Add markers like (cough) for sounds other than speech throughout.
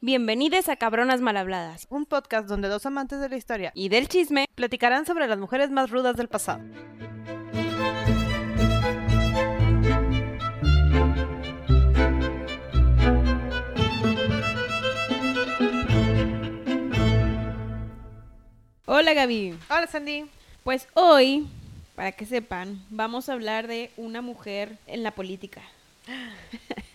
Bienvenidos a Cabronas Malhabladas un podcast donde dos amantes de la historia y del chisme. platicarán sobre las mujeres más rudas del pasado. Hola Gaby. Hola Sandy. Pues hoy, para que sepan, vamos a hablar de una mujer en la política. (laughs)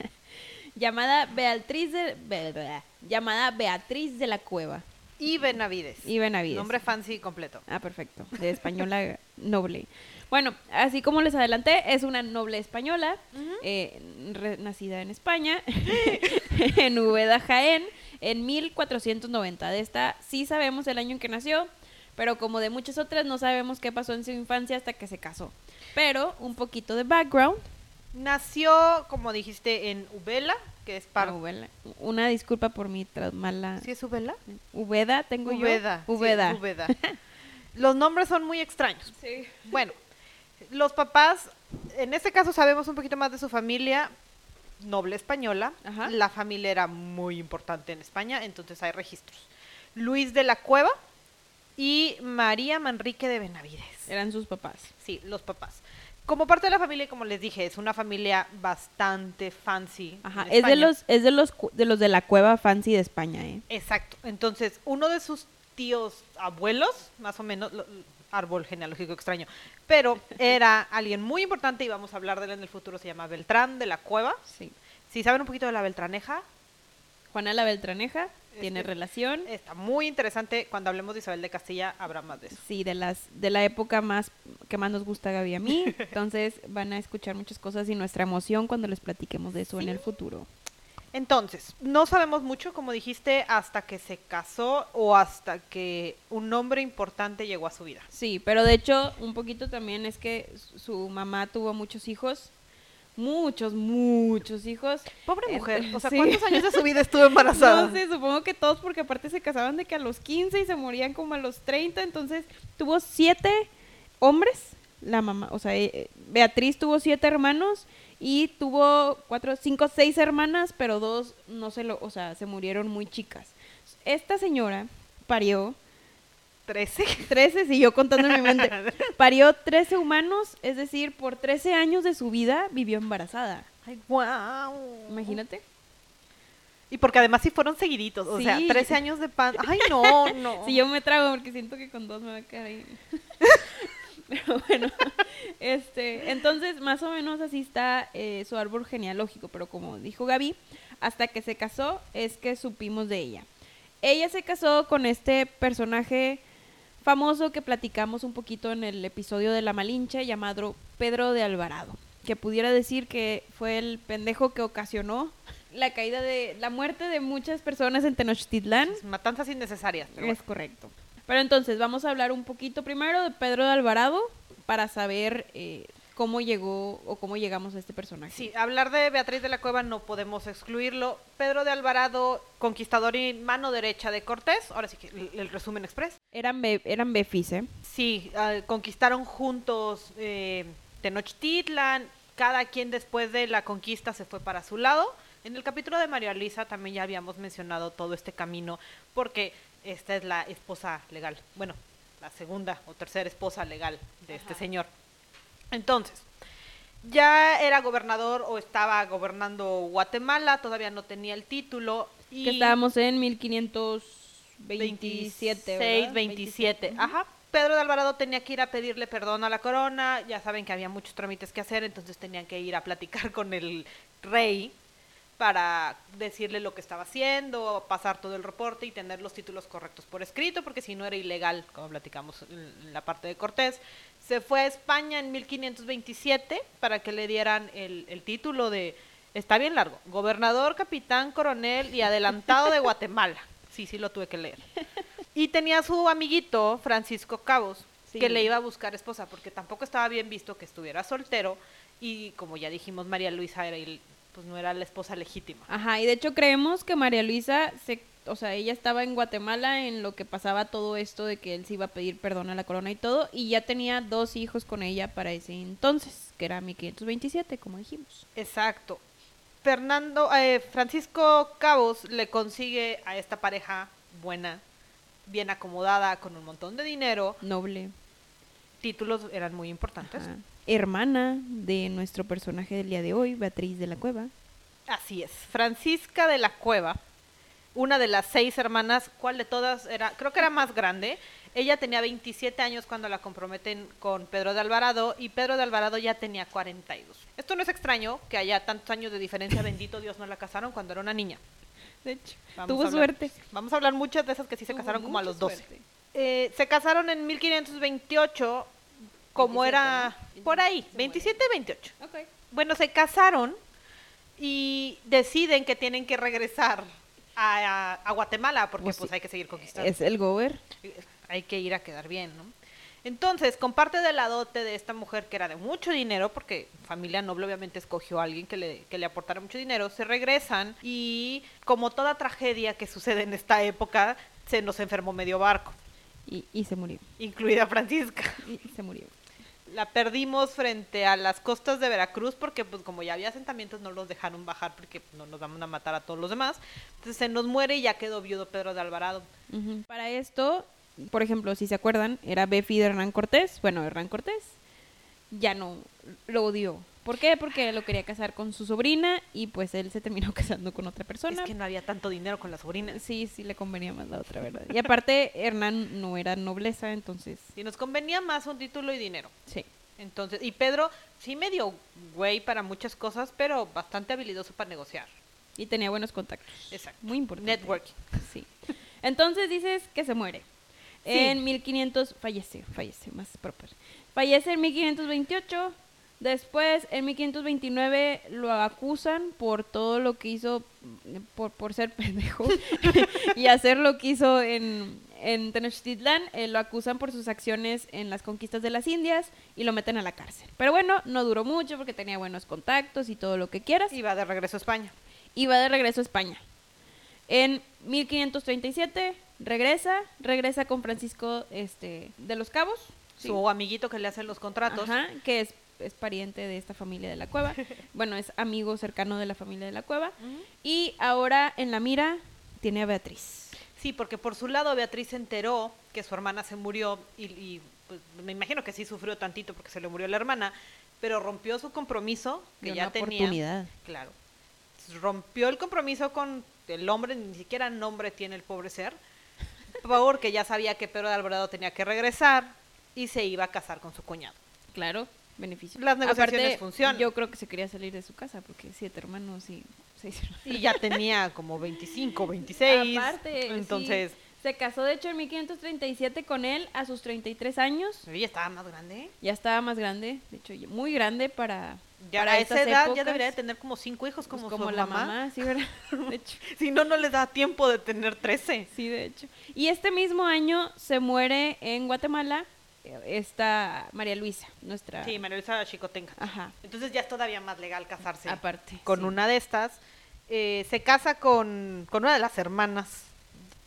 llamada Beatriz de llamada Beatriz de la Cueva Y Benavides. y Benavides. Nombre fancy completo. Ah, perfecto. De española (laughs) noble. Bueno, así como les adelanté, es una noble española, eh, nacida en España, (laughs) en Úbeda, Jaén, en 1490. De esta sí sabemos el año en que nació, pero como de muchas otras no sabemos qué pasó en su infancia hasta que se casó. Pero un poquito de background. Nació, como dijiste, en Ubela, que es. Ubela. Una disculpa por mi mala... ¿Sí es Ubela? Ubeda, tengo Ubeda. yo. sí, Ubeda. Ubeda. (laughs) Los nombres son muy extraños. Sí. Bueno, los papás, en este caso sabemos un poquito más de su familia noble española. Ajá. La familia era muy importante en España, entonces hay registros. Luis de la Cueva y María Manrique de Benavides. Eran sus papás. Sí, los papás. Como parte de la familia, como les dije, es una familia bastante fancy. Ajá, es de los, es de los de los de la cueva fancy de España, ¿eh? Exacto. Entonces, uno de sus tíos abuelos, más o menos, lo- árbol genealógico extraño, pero (laughs) era alguien muy importante y vamos a hablar de él en el futuro, se llama Beltrán de la Cueva. Sí. Si saben un poquito de la Beltraneja, Juana la Beltraneja tiene Este- relación. está muy interesante. Cuando hablemos de Isabel de Castilla, habrá más de eso. Sí, de las de la época más que más nos gusta Gaby a mí. (laughs) Entonces van a escuchar muchas cosas y nuestra emoción cuando les platiquemos de eso en el futuro. Entonces, no sabemos mucho, como dijiste, hasta que se casó o hasta que un hombre importante llegó a su vida. Sí, pero de hecho un poquito también es que su mamá tuvo muchos hijos. Muchos, muchos hijos. Pobre mujer, o sea, (laughs) sí. ¿cuántos años de su vida estuvo embarazada? No sé, supongo que todos, porque aparte se casaban de que a los 15 y se morían como a los 30, entonces tuvo siete hombres, la mamá, o sea, eh, Beatriz tuvo siete hermanos y tuvo cuatro, cinco, seis hermanas, pero dos no se lo, o sea, se murieron muy chicas. Esta señora parió ¿Trece? (laughs) 13, siguió contando en mi mente, (laughs) parió 13 humanos, es decir, por 13 años de su vida vivió embarazada. Ay, wow. Imagínate. Y porque además sí fueron seguiditos, o sea, Sí. 13 años de pan. (laughs) Ay, no, no. Si yo me trago porque siento que con dos me va a quedar ahí. Pero bueno, este, entonces más o menos así está eh, su árbol genealógico, pero como dijo Gaby, hasta que se casó es que supimos de ella. Ella se casó con este personaje famoso que platicamos un poquito en el episodio de La Malinche llamado Pedro de Alvarado, que pudiera decir que fue el pendejo que ocasionó la caída de la muerte de muchas personas en Tenochtitlán. Matanzas innecesarias. pero Es correcto. Pero entonces vamos a hablar un poquito primero de Pedro de Alvarado para saber eh, cómo llegó o cómo llegamos a este personaje. Sí, hablar de Beatriz de la Cueva no podemos excluirlo. Pedro de Alvarado, conquistador y mano derecha de Cortés. Ahora sí que el, el resumen express. Eran, be- eran befis, ¿eh? Sí, ah, conquistaron juntos eh, Tenochtitlan. Cada quien después de la conquista se fue para su lado. En el capítulo de María Luisa también ya habíamos mencionado todo este camino porque esta es la esposa legal. Bueno, la segunda o tercera esposa legal de este señor. Entonces, ya era gobernador o estaba gobernando Guatemala, todavía no tenía el título. Y Que estábamos en 1527, 26, ¿verdad? 27. Ujú. Ajá. Pedro de Alvarado tenía que ir a pedirle perdón a la corona. Ya saben que había muchos trámites que hacer, entonces tenían que ir a platicar con el rey para decirle lo que estaba haciendo, pasar todo el reporte y tener los títulos correctos por escrito, porque si no era ilegal, como platicamos en la parte de Cortés. Se fue a España en 1527 para que le dieran el, el título de, está bien largo, gobernador, capitán, coronel y adelantado de Guatemala. Sí, sí lo tuve que leer. Y tenía su amiguito, Francisco Cabos, Sí. que le iba a buscar esposa, porque tampoco estaba bien visto que estuviera soltero. Y como ya dijimos, María Luisa era pues no era la esposa legítima. Ajá, y de hecho creemos que María Luisa se o sea, ella estaba en Guatemala en lo que pasaba todo esto de que él se iba a pedir perdón a la corona y todo, y ya tenía dos hijos con ella para ese entonces, que era 1527, como dijimos. Exacto. Fernando, eh, Francisco Cabos le consigue a esta pareja buena, bien acomodada, con un montón de dinero. Noble. Títulos eran muy importantes. Ajá. Hermana de nuestro personaje del día de hoy, Beatriz de la Cueva. Así es. Francisca de la Cueva, una de las seis hermanas, ¿cuál de todas era? Creo que era más grande. Ella tenía 27 años cuando la comprometen con Pedro de Alvarado y Pedro de Alvarado ya tenía 42. Esto no es extraño que haya tantos años de diferencia, (laughs) bendito Dios, no la casaron cuando era una niña. De hecho, Vamos tuvo hablar- suerte. Vamos a hablar muchas de esas que sí se Tuvo casaron como a los 12. suerte. Eh, se casaron en 1528, como 27, era ¿no? por ahí, Se muere. 27, 28. Ok. Bueno, se casaron y deciden que tienen que regresar a, a- a Guatemala porque Pues pues, sí. hay que seguir conquistando. Es el gober. Hay que ir a quedar bien, ¿no? Entonces, con parte de la dote de esta mujer que era de mucho dinero, porque familia noble obviamente escogió a alguien que le, que le aportara mucho dinero, se regresan y como toda tragedia que sucede en esta época, se nos enfermó medio barco, Y, y se murió. incluida Francisca. Y se murió. La perdimos frente a las costas de Veracruz porque pues como ya había asentamientos no los dejaron bajar porque no nos van a matar a todos los demás. Entonces se nos muere y ya quedó viudo Pedro de Alvarado. Para esto, por ejemplo, si se acuerdan, era Befi de Hernán Cortés. Bueno, Hernán Cortés ya no lo odió. ¿Por qué? Porque lo quería casar con su sobrina y pues él se terminó (laughs) casando con otra persona. Es que no había tanto dinero con la sobrina. Sí, sí le convenía más la otra, ¿verdad? Y aparte, Hernán no era nobleza, entonces, Y nos convenía más un título y dinero. sí. Entonces, y Pedro sí medio güey para muchas cosas, pero bastante habilidoso para negociar. Y tenía buenos contactos. Exacto. Muy importante. Networking. Sí. Entonces dices que se muere. Sí. En 1500 fallece, fallece, más proper. Fallece en 1528. Después, en 1529, lo acusan por todo lo que hizo, por, por ser (laughs) pendejo (laughs) y hacer lo que hizo en, en Tenochtitlán. Eh, lo acusan por sus acciones en las conquistas de las Indias y lo meten a la cárcel. Pero bueno, no duró mucho porque tenía buenos contactos y todo lo que quieras Y va de regreso a España. y va de regreso a España. En 1537 regresa, regresa con Francisco este, de los Cabos, sí. Su amiguito que le hace los contratos. Ajá, que es, es pariente de esta familia de la cueva. (laughs) bueno, es amigo cercano de la familia de la cueva. Y ahora en la mira tiene a Beatriz. Sí, porque por su lado Beatriz se enteró que su hermana se murió y, y, pues, me imagino que sí sufrió tantito porque se le murió la hermana, pero rompió su compromiso que ya una tenía. oportunidad. Claro. Rompió el compromiso con el hombre, ni siquiera nombre tiene el pobre ser, (laughs) porque ya sabía que Pedro de Alvarado tenía que regresar y se iba a casar con su cuñado. Claro, beneficio. Las negociaciones Aparte, funcionan. Yo creo que se quería salir de su casa porque siete hermanos y seis hermanos. Y ya tenía como 25, 26. (laughs) Aparte, entonces, sí. se casó de hecho en 1537 con él a sus 33 años. ella estaba más grande. Ya estaba más grande, de hecho, ya muy grande para, Ya para a esa edad ya debería de tener como cinco hijos Pues como, como su la mamá. mamá, sí, ¿verdad? (laughs) De hecho, Si no, no les da tiempo de tener 13. sí, de hecho. Y este mismo año se muere en Guatemala esta María Luisa, nuestra... Sí, María Luisa Chicotenca. Ajá, Entonces ya es todavía más legal casarse aparte. con sí. una de estas. Eh, se casa con, con una de las hermanas.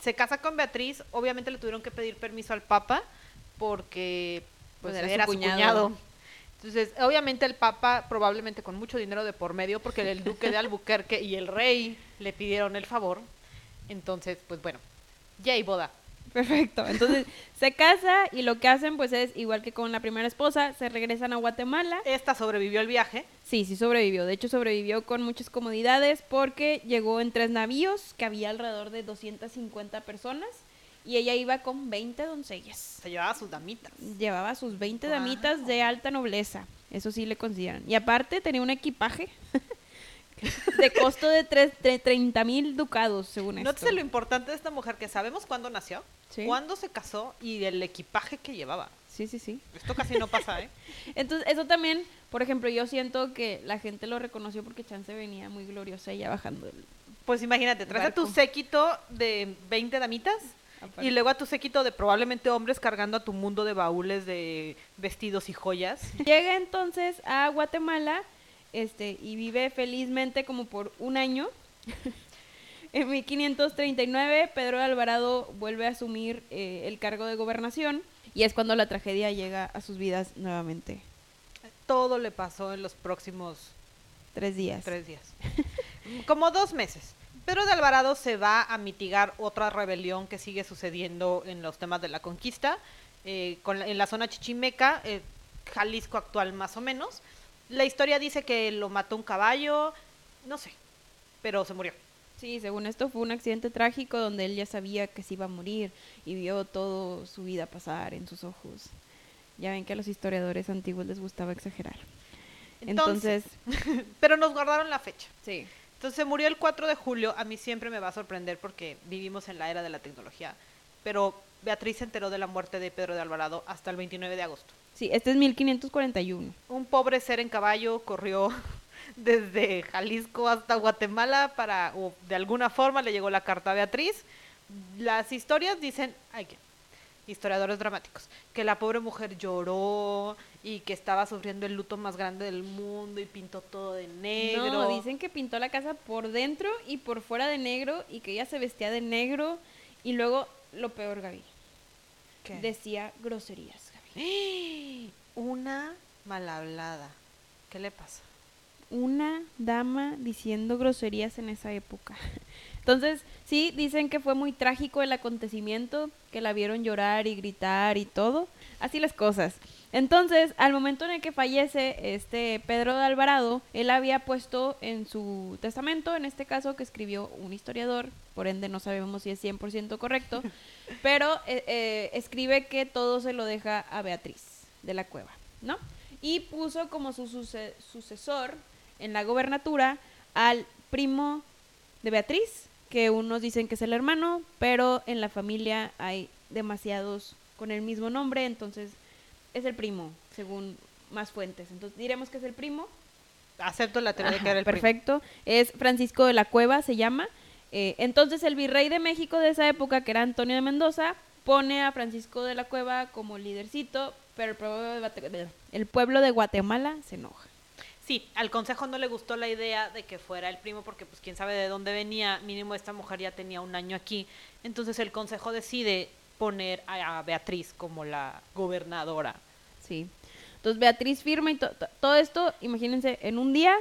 Se casa con Beatriz. Obviamente le tuvieron que pedir permiso al Papa porque pues, Pues era era, su su cuñado. cuñado. Entonces, obviamente el Papa, probablemente con mucho dinero de por medio, porque el duque de Albuquerque y el rey le pidieron el favor. Entonces, pues bueno, ya hay boda. Perfecto. Entonces (laughs) se casa y lo que hacen pues es igual que con la primera esposa, se regresan a Guatemala. Esta sobrevivió el viaje. Sí, sí sobrevivió. De hecho sobrevivió con muchas comodidades porque llegó en tres navíos que había alrededor de 250 personas y ella iba con 20 doncellas. Se llevaba sus damitas. Llevaba sus 20 Guau. damitas de alta nobleza. Eso sí le consideran. Y aparte tenía un equipaje (laughs) (laughs) de costo de, tres, de 30 mil ducados, según esto. Nótese lo importante de esta mujer, que sabemos cuándo nació, Sí. cuándo se casó y el equipaje que llevaba. Sí, sí, sí. Esto casi no pasa, ¿eh? (laughs) Entonces, eso también, por ejemplo, yo siento que la gente lo reconoció porque Chance venía muy gloriosa ella bajando el... Pues imagínate, traes a tu séquito de 20 damitas aparte. y luego a tu séquito de probablemente hombres cargando a tu mundo de baúles de vestidos y joyas. Llega entonces a Guatemala este, y vive felizmente como por un año. (laughs) en 1539, Pedro de Alvarado vuelve a asumir eh, el cargo de gobernación y es cuando la tragedia llega a sus vidas nuevamente. Todo le pasó en los próximos Tres días. tres días. (laughs) Como dos meses. Pedro de Alvarado se va a mitigar otra rebelión que sigue sucediendo en los temas de la conquista, eh, con la- en la zona chichimeca, eh, Jalisco actual más o menos. La historia dice que lo mató un caballo, no sé, pero se murió. Sí, según esto fue un accidente trágico donde él ya sabía que se iba a morir y vio todo su vida pasar en sus ojos. Ya ven que a los historiadores antiguos les gustaba exagerar. Entonces, Entonces, (laughs) pero nos guardaron la fecha. sí. Entonces se murió el 4 de julio. A mí siempre me va a sorprender porque vivimos en la era de la tecnología. Pero Beatriz se enteró de la muerte de Pedro de Alvarado hasta el 29 de agosto. Sí, este es 1541. Un pobre ser en caballo corrió (laughs) desde Jalisco hasta Guatemala para, o de alguna forma le llegó la carta a Beatriz. Las historias dicen, ay, historiadores dramáticos, que la pobre mujer lloró y que estaba sufriendo el luto más grande del mundo y pintó todo de negro. No, dicen que pintó la casa por dentro y por fuera de negro y que ella se vestía de negro y luego lo peor, Gaby, ¿Qué? decía groserías. (gasps) Una mal hablada. ¿Qué le pasa? Una dama diciendo groserías en esa época. (laughs) Entonces, sí, dicen que fue muy trágico el acontecimiento, que la vieron llorar y gritar y todo. Así las cosas. Entonces, al momento en el que fallece este Pedro de Alvarado, él había puesto en su testamento, en este caso que escribió un historiador, por ende no sabemos si es 100% correcto, (laughs) pero eh, eh, escribe que todo se lo deja a Beatriz de la Cueva, ¿no? Y puso como su suce- sucesor en la gobernatura al primo de Beatriz, que unos dicen que es el hermano, pero en la familia hay demasiados con el mismo nombre, entonces es el primo, según más fuentes. Entonces diremos que es el primo. Acepto la teoría de que era el primo. perfecto. Es Francisco de la Cueva, se llama. Eh, entonces el virrey de México de esa época, que era Antonio de Mendoza, pone a Francisco de la Cueva como lidercito, pero el pueblo de, Guate- el pueblo de Guatemala se enoja. Sí, al consejo no le gustó la idea de que fuera el primo porque pues quién sabe de dónde venía, mínimo esta mujer ya tenía un año aquí. Entonces el consejo decide poner a, a Beatriz como la gobernadora. Sí. Entonces Beatriz firma y to- to- todo esto, imagínense, en un día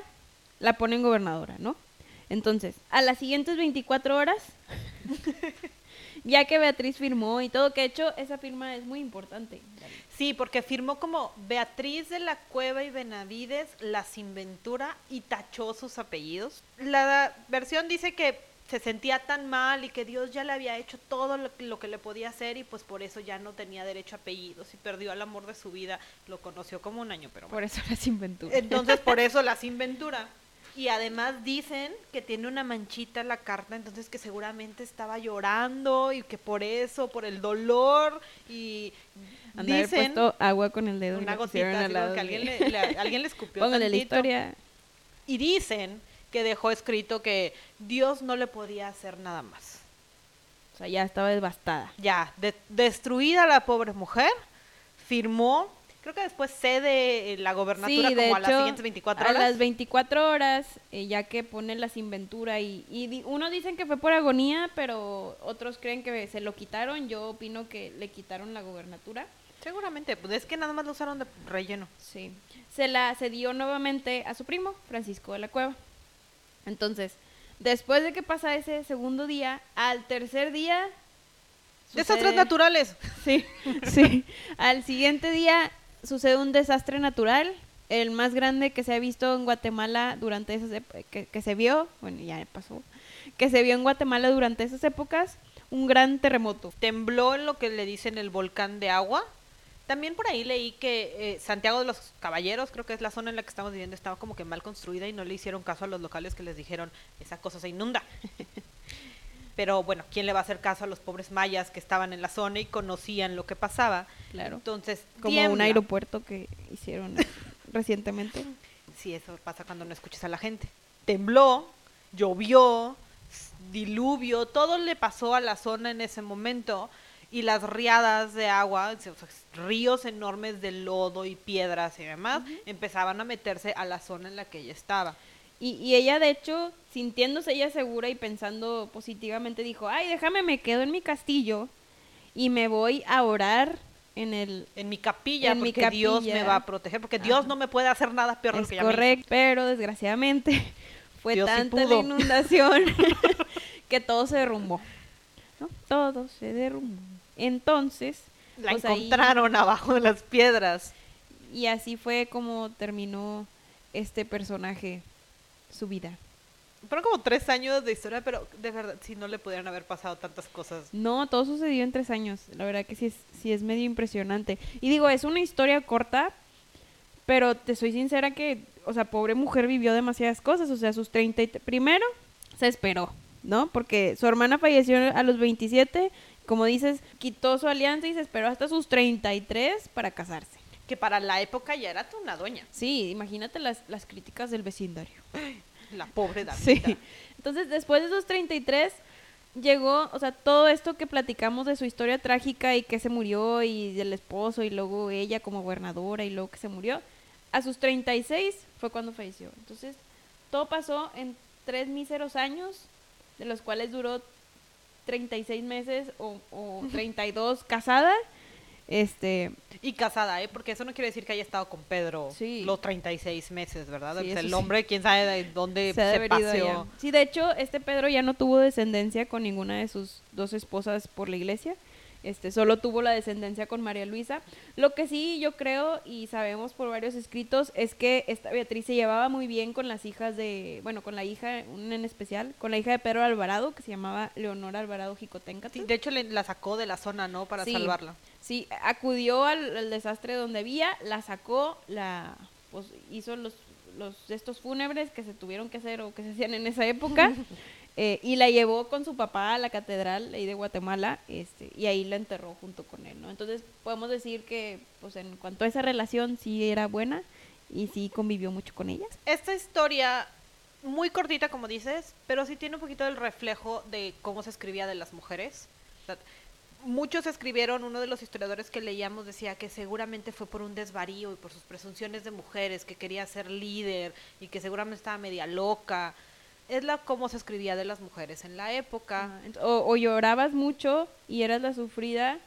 la ponen gobernadora, ¿no? Entonces, a las siguientes 24 horas, (laughs) ya que Beatriz firmó y todo, que de hecho esa firma es muy importante. Sí, porque firmó como Beatriz de la Cueva y Benavides, la Sinventura y tachó sus apellidos. La versión dice que se sentía tan mal y que Dios ya le había hecho todo lo, lo que le podía hacer y pues por eso ya no tenía derecho a apellidos y perdió al amor de su vida. Lo conoció como un año, pero Por (laughs) eso las inventura. Entonces por eso la Sinventura. Y además dicen que tiene una manchita en la carta, entonces que seguramente estaba llorando y que por eso, por el dolor y haber dicen puesto agua con el dedo una gotita, al lado que de- alguien le, le- alguien le escupió (laughs) Póngale la historia. Y dicen que dejó escrito que Dios no le podía hacer nada más. O sea, ya estaba devastada. Ya, de- destruida la pobre mujer, firmó, creo que después cede eh, la gobernatura Sí, como a las siguientes 24 a horas. las 24 horas, eh, ya que pone la inventura y, y di- unos dicen que fue por agonía, pero otros creen que se lo quitaron. Yo opino que le quitaron la gobernatura. Seguramente, pues es que nada más lo usaron de relleno. Sí. Se la cedió nuevamente a su primo, Francisco de la Cueva. Entonces, después de que pasa ese segundo día, al tercer día... Desastres sucede- naturales. Sí, (laughs) sí. Al siguiente día sucede un desastre natural, el más grande que se ha visto en Guatemala durante esas que, que se vio, bueno, ya pasó, que se vio en Guatemala durante esas épocas, un gran terremoto. Tembló en lo que le dicen el volcán de agua. También por ahí leí que eh, Santiago de los Caballeros, creo que es la zona en la que estamos viviendo, estaba como que mal construida y no le hicieron caso a los locales que les dijeron, esa cosa se inunda. (laughs) Pero bueno, ¿quién le va a hacer caso a los pobres mayas que estaban en la zona y conocían lo que pasaba? Claro. Entonces, Como un aeropuerto que hicieron (laughs) recientemente. Sí, eso pasa cuando no escuchas a la gente. Tembló, llovió, diluvio, todo le pasó a la zona en ese momento y las riadas de agua, o sea, ríos enormes de lodo y piedras y demás, empezaban a meterse a la zona en la que ella estaba. Y, y ella, de hecho, sintiéndose ella segura y pensando positivamente, dijo, ay, déjame, me quedo en mi castillo y me voy a orar en el... En mi capilla, En mi porque Dios me capilla. va a proteger, porque Dios no me puede hacer nada peor Es que ya correcto, pero desgraciadamente (laughs) fue Dios sí tanta la inundación (laughs) (laughs) que todo se derrumbó. ¿no? Todo se derrumbó. Entonces, La pues ahí- encontraron abajo de las piedras. y así fue como terminó este personaje su vida. Fueron como tres años de historia, pero de verdad, si no le pudieran haber pasado tantas cosas. No, todo sucedió en tres años. La verdad que sí es, sí es medio impresionante. Y digo, es una historia corta, pero te soy sincera que, o sea, pobre mujer vivió demasiadas cosas. O sea, sus 30 y... Primero, se esperó, ¿no? Porque su hermana falleció a los 27, como dices, quitó su alianza y se esperó hasta sus 33 para casarse. Que para la época ya era una doña. Sí, imagínate las, las críticas del vecindario. La pobre David. Sí. Entonces, después de esos 33, llegó, o sea, todo esto que platicamos de su historia trágica y que se murió y del esposo y luego ella como gobernadora y luego que se murió, a sus 36 fue cuando falleció. Entonces, todo pasó en tres míseros años, de los cuales duró 36 meses o, o 32 casada. Este, Y casada, ¿eh? Porque eso no quiere decir que haya estado con Pedro Sí. los 36 meses, ¿verdad? Sí, O sea, el sí. hombre, quién sabe de dónde se se, paseó. Sí, de hecho, este Pedro ya no tuvo descendencia con ninguna de sus dos esposas por la iglesia. Este, solo tuvo la descendencia con María Luisa. Lo que sí yo creo y sabemos por varios escritos es que esta Beatriz se llevaba muy bien con las hijas de, bueno, con la hija, una en especial, con la hija de Pedro Alvarado, que se llamaba Leonora Alvarado Jicotencatl. Sí, de hecho, le- la sacó de la zona, ¿no? Para Sí. salvarla. Sí, acudió al, al desastre donde había, la sacó, la pues hizo los los estos fúnebres que se tuvieron que hacer o que se hacían en esa época (laughs) eh, y la llevó con su papá a la catedral ahí de Guatemala este y ahí la enterró junto con él, ¿no? Entonces podemos decir que pues en cuanto a esa relación sí era buena y sí convivió mucho con ellas. Esta historia, muy cortita, como dices, pero sí tiene un poquito del reflejo de cómo se escribía de las mujeres. Muchos escribieron, uno de los historiadores que leíamos decía que seguramente fue por un desvarío y por sus presunciones de mujeres, que quería ser líder y que seguramente estaba media loca. Es la cómo se escribía de las mujeres en la época. Ent- O, o llorabas mucho y eras la sufrida,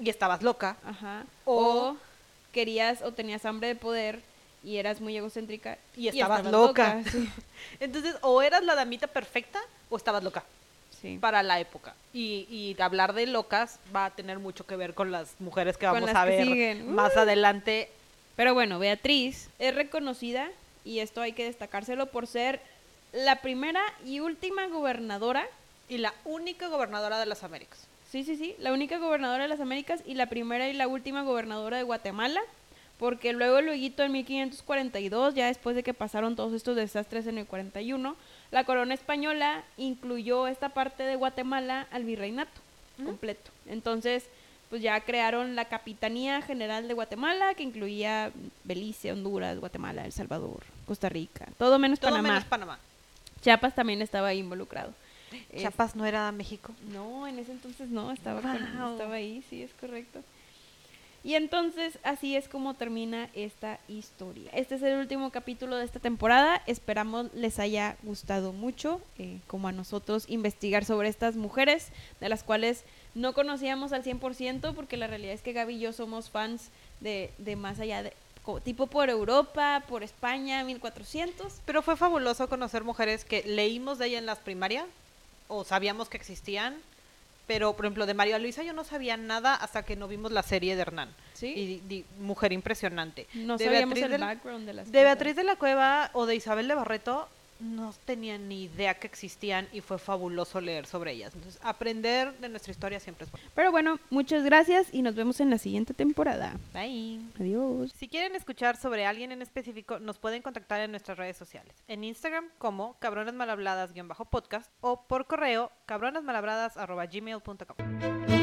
Y estabas loca. ajá, O- o querías o tenías hambre de poder y eras muy egocéntrica Y estabas loca. (laughs) sí. Entonces, o eras la damita perfecta o estabas loca. Sí. para la época. Y, y hablar de locas va a tener mucho que ver con las mujeres que Con vamos a ver más Uh. adelante. Pero bueno, Beatriz es reconocida, y esto hay que destacárselo por ser la primera y última gobernadora, Y la única gobernadora de las Américas. sí, sí, sí, la única gobernadora de las Américas y la primera y la última gobernadora de Guatemala, porque luego, luego en 1542, ya después de que pasaron todos estos desastres en el 41, la corona española incluyó esta parte de Guatemala al virreinato completo. Entonces, pues ya crearon la Capitanía General de Guatemala, que incluía Belice, Honduras, Guatemala, El Salvador, Costa Rica, todo menos Todo Panamá. menos Panamá. Chiapas también estaba ahí involucrado. Es- Chiapas no era México. no, en ese entonces no, estaba, Wow. estaba ahí, sí, es correcto. Y entonces así es como termina esta historia. Este es el último capítulo de esta temporada. Esperamos les haya gustado mucho, eh, como a nosotros, investigar sobre estas mujeres, de las cuales no conocíamos al 100%, porque la realidad es que Gaby y yo somos fans de, de más allá de, tipo por Europa, por España, 1400. Pero fue fabuloso conocer mujeres que leímos de ella en las primarias o sabíamos que existían. Pero, por ejemplo, de María Luisa yo no sabía nada hasta que no vimos la serie de Hernán. Sí. Y di- mujer impresionante. No de sabíamos Beatriz el del- background de las De cosas. Beatriz de la Cueva o de Isabel de Barreto no tenía ni idea que existían y fue fabuloso leer sobre ellas. Entonces, aprender de nuestra historia siempre es bueno. Pero bueno, muchas gracias y nos vemos en la siguiente temporada. Bye. Adiós. Si quieren escuchar sobre alguien en específico, nos pueden contactar en nuestras redes sociales. En Instagram como cabronasmalhabladas-podcast o por correo cabronasmalhabladas.gmail.com.